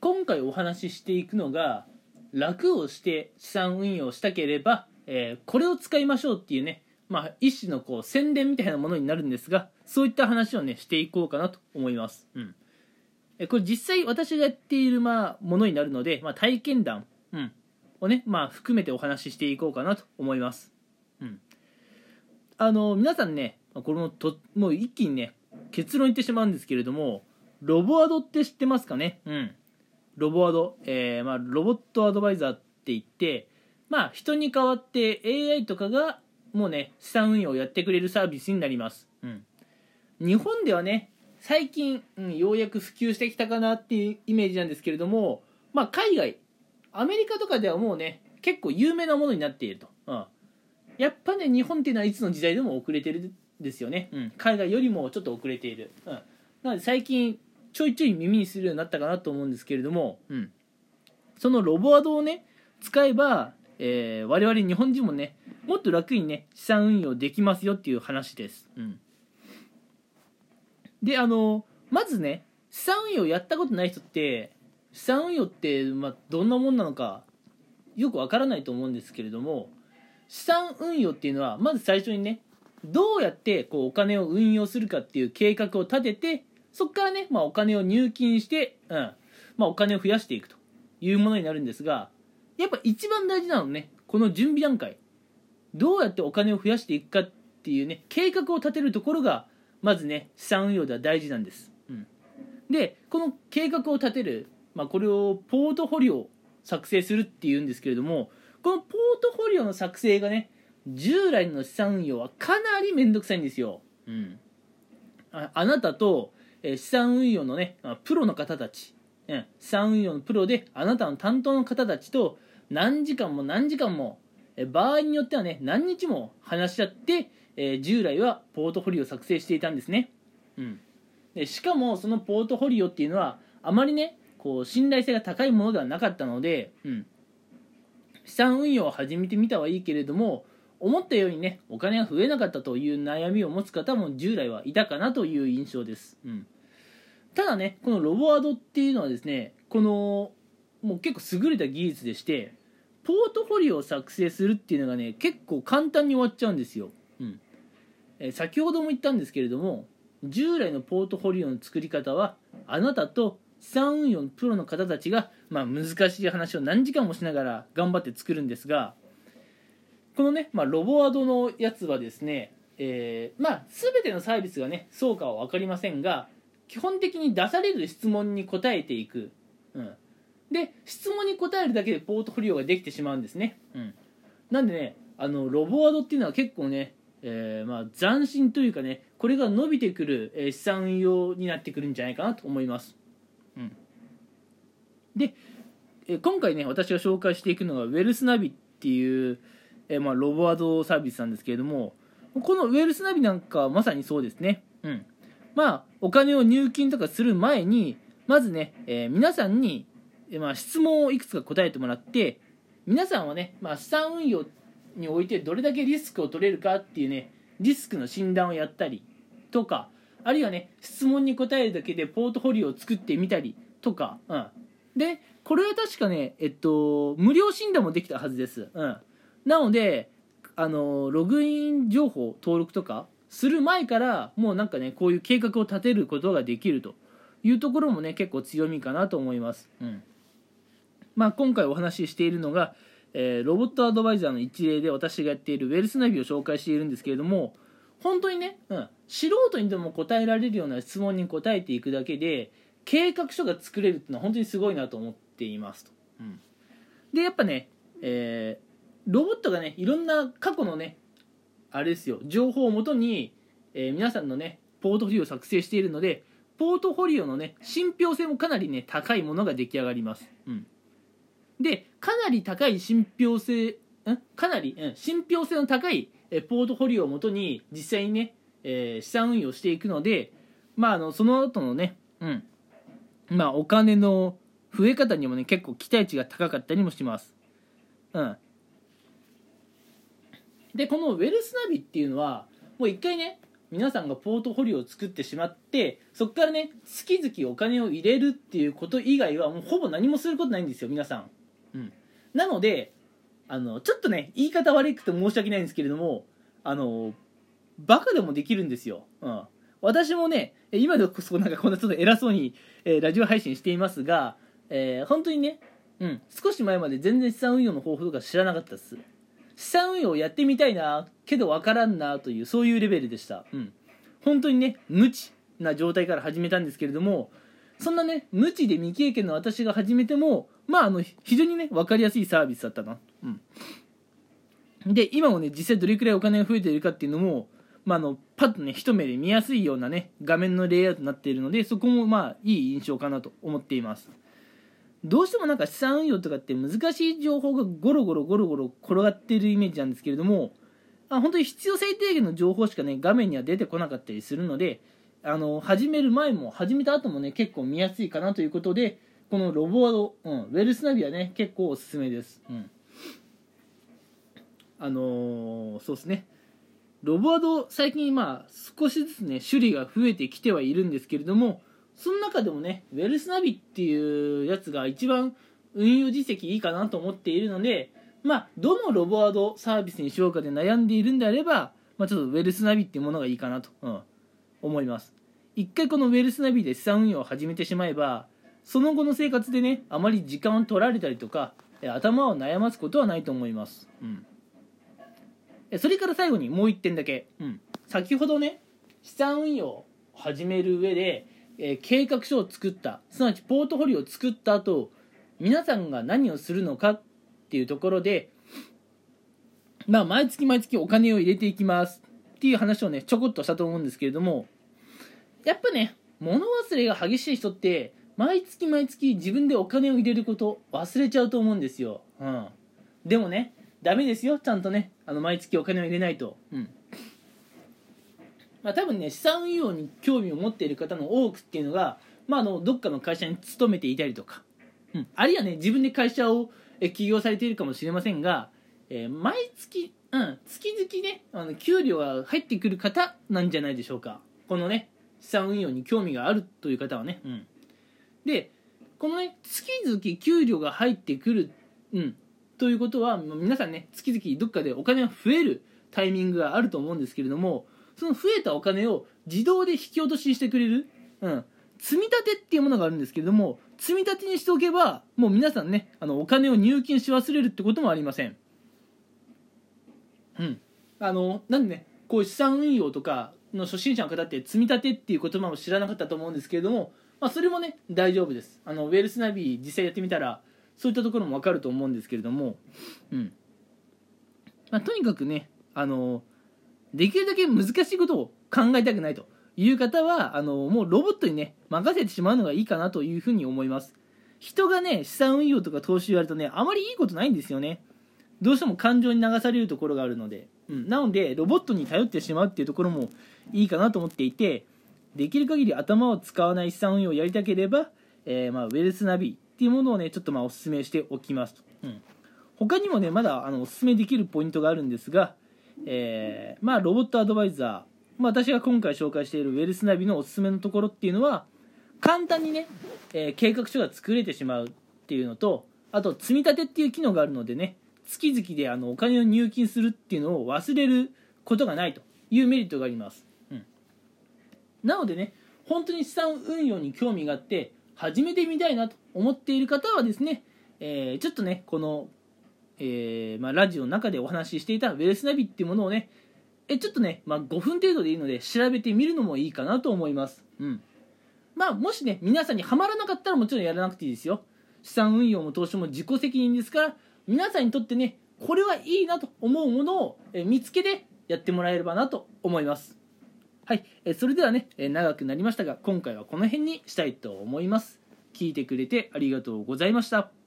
今回お話ししていくのが楽をして資産運用したければ、えーこれを使いましょうっていうね、まあ、一種のこう宣伝みたいなものになるんですがそういった話をねしていこうかなと思います、うん、えこれ実際私がやっている、まあ、ものになるので、まあ、体験談、うん、をね、まあ、含めてお話ししていこうかなと思います、うん、あの皆さんねこのともう一気にね結論言ってしまうんですけれどもロボアドって知ってますかね？うん。ロボアド、えーまあ、ロボットアドバイザーって言ってまあ人に代わって AI とかがもうね資産運用をやってくれるサービスになります、うん、日本ではね最近、うん、ようやく普及してきたかなっていうイメージなんですけれどもまあ海外アメリカとかではもうね結構有名なものになっていると、うん、やっぱね日本っていうのはいつの時代でも遅れてるですよね、うん、海外よりもちょっと遅れている、うん、なので最近ちょいちょい耳にするようになったかなと思うんですけれども、うん、そのロボアドをね使えば、えー我々日本人もねもっと楽にね資産運用できますよっていう話です、うん、であのまずね資産運用やったことない人って資産運用って、まあ、どんなもんなのかよくわからないと思うんですけれども資産運用っていうのはまず最初にねどうやってこうお金を運用するかっていう計画を立ててそこからね、まあ、お金を入金して、うん。まあ、お金を増やしていくというものになるんですがやっぱ一番大事なのねこの準備段階。どうやってお金を増やしていくかっていうね計画を立てるところがまずね資産運用では大事なんです、うん、でこの計画を立てる、まあ、これをポートフォリオ作成するっていうんですけれどもこのポートフォリオの作成がね従来の資産運用はかなり面倒くさいんですよ、うん、ああなたと、え資産運用のねプロの方たち、うん資産運用のプロであなたの担当の方たちと何時間も何時間もえ場合によってはね何日も話し合って、え従来はポートフォリオを作成していたんですね、うん、でしかもそのポートフォリオっていうのはあまりねこう信頼性が高いものではなかったので、うん、資産運用を始めてみたはいいけれども思ったようにねお金が増えなかったという悩みを持つ方も従来はいたかなという印象です、うん、ただねこのロボワードっていうのはですねこのもう結構優れた技術でしてポートフォリオを作成するっていうのがね結構簡単に終わっちゃうんですよ、うん。えー先ほども言ったんですけれども従来のポートフォリオの作り方はあなたと資産運用のプロの方たちが、まあ、難しい話を何時間もしながら頑張って作るんですがこのね、まあ、ロボワードのやつはですね、えーまあ、全てのサービスがねそうかは分かりませんが基本的に出される質問に答えていく、うん、で質問に答えるだけでポートフォリオができてしまうんですね、うん、なんでねあのロボワードっていうのは結構ね、えーまあ、斬新というかねこれが伸びてくる、え資産運用になってくるんじゃないかなと思います、うん、で、え今回ね私が紹介していくのがウェルスナビっていう、えーまあ、ロボワードサービスなんですけれどもこのウェルスナビなんかはまさにそうですね。うん。まあお金を入金とかする前にまずね、えー皆さんに、えまあ、質問をいくつか答えてもらって皆さんはね、まあ、資産運用においてどれだけリスクを取れるかっていうねリスクの診断をやったりとかあるいはね質問に答えるだけでポートフォリオを作ってみたりとか、うん、でこれは確かねえっと無料診断もできたはずです、うん、なのであのログイン情報登録とかする前からもうなんかねこういう計画を立てることができると。いうところもね結構強みかなと思います、うん。まあ、今回お話ししているのが、えーロボットアドバイザーの一例で私がやっているウェルスナビを紹介しているんですけれども本当にね、うん、素人にでも答えられるような質問に答えていくだけで計画書が作れるっていうのは本当にすごいなと思っていますと、うん、でやっぱね、えーロボットがねいろんな過去のねあれですよ情報をもとに、えー皆さんのねポートフォリオを作成しているのでポートフォリオのね信憑性もかなりね高いものが出来上がります、うん、でかなり高い信憑性ん？かなり、うん、信憑性の高いえポートフォリオをもとに実際にね、えー資産運用していくのでまああのその後のねうん。まあお金の増え方にもね結構期待値が高かったりもします。うん。でこのウェルスナビっていうのはもう一回ね皆さんがポートフォリオを作ってしまってそこからね月々お金を入れるっていうこと以外はもうほぼ何もすることないんですよ皆さん、うん、なのであのちょっとね言い方悪くて申し訳ないんですけれどもあのバカでもできるんですよ、うん、私もね今でこそなんかこんなちょっと偉そうに、えー、ラジオ配信していますが、えー、本当にね、うん、少し前まで全然資産運用の方法とか知らなかったです。資産運用やってみたいなけど分からんなというそういうレベルでした、うん、本当にね無知な状態から始めたんですけれどもそんなね無知で未経験の私が始めてもまああの非常にね分かりやすいサービスだったな、うん、で今もね実際どれくらいお金が増えているかっていうのもま、あのパッとね一目で見やすいようなね画面のレイアウトになっているのでそこもまあいい印象かなと思っています。どうしてもなんか資産運用とかって難しい情報がゴロゴロゴロゴロ転がってるイメージなんですけれどもあ本当に必要最低限の情報しかね画面には出てこなかったりするのであの始める前も始めた後もね結構見やすいかなということでこのロボワード、うん、ウェルスナビはね結構おすすめです、うん、あのー、そうですね。ロボワード最近まあ少しずつね種類が増えてきてはいるんですけれどもその中でもね、ウェルスナビっていうやつが一番運用実績いいかなと思っているので、まあ、どのロボワードサービスにしようかで悩んでいるんであれば、まあ、ちょっとウェルスナビっていうものがいいかなと、うん、思います。一回このウェルスナビで資産運用を始めてしまえば、その後の生活でね、あまり時間を取られたりとか、頭を悩ますことはないと思います。うん。それから最後にもう1点だけ。うん。先ほどね、資産運用を始める上で、えー、計画書を作ったすなわちポートフォリオを作った後皆さんが何をするのかっていうところでまあ毎月毎月お金を入れていきますっていう話をねちょこっとしたと思うんですけれどもやっぱね物忘れが激しい人って毎月毎月自分でお金を入れること忘れちゃうと思うんですよ、うん、でもねダメですよちゃんとねあの毎月お金を入れないと、うんまあ、多分ね資産運用に興味を持っている方の多くっていうのが、まあ、あのどっかの会社に勤めていたりとか、うん、あるいはね自分で会社を起業されているかもしれませんが、えー、毎月、うん、月々ねあの給料が入ってくる方なんじゃないでしょうか。このね資産運用に興味があるという方はね、うん、でこのね月々給料が入ってくる、うん、ということは皆さんね月々どっかでお金が増えるタイミングがあると思うんですけれどもその増えたお金を自動で引き落とししてくれる、うん、積み立てっていうものがあるんですけれども積み立てにしておけばもう皆さんねあのお金を入金し忘れるってこともありません。うん。あのなんでねこういう資産運用とかの初心者の方って積み立てっていう言葉も知らなかったと思うんですけれども、まあ、それもね大丈夫です。あのウェルスナビ実際やってみたらそういったところも分かると思うんですけれども、うん。まあ、とにかくねあのできるだけ難しいことを考えたくないという方はあのもうロボットにね任せてしまうのがいいかなというふうに思います。人がね資産運用とか投資をやるとねあまりいいことないんですよね。どうしても感情に流されるところがあるので、うん、なのでロボットに頼ってしまうっていうところもいいかなと思っていてできる限り頭を使わない資産運用をやりたければ、えー、まあ、ウェルスナビっていうものをねちょっとまあお勧めしておきますと、うん、他にもねまだあのお勧めできるポイントがあるんですがえー、まあロボットアドバイザー、まあ、私が今回紹介しているウェルスナビのおすすめのところっていうのは簡単にね、えー、計画書が作れてしまうっていうのとあと積み立てっていう機能があるのでね月々であのお金を入金するっていうのを忘れることがないというメリットがあります、うん、なのでね本当に資産運用に興味があって始めてみたいなと思っている方はですね、えー、ちょっとねこのえー、まあ、ラジオの中でお話ししていたウェルスナビっていうものをねえちょっとね、まあ、5分程度でいいので調べてみるのもいいかなと思います。うん。まあ、もしね、皆さんにはまらなかったらもちろんやらなくていいですよ。資産運用も投資も自己責任ですから、皆さんにとってね、これはいいなと思うものを見つけてやってもらえればなと思います。はい。えそれではね、長くなりましたが、今回はこの辺にしたいと思います。聞いてくれてありがとうございました。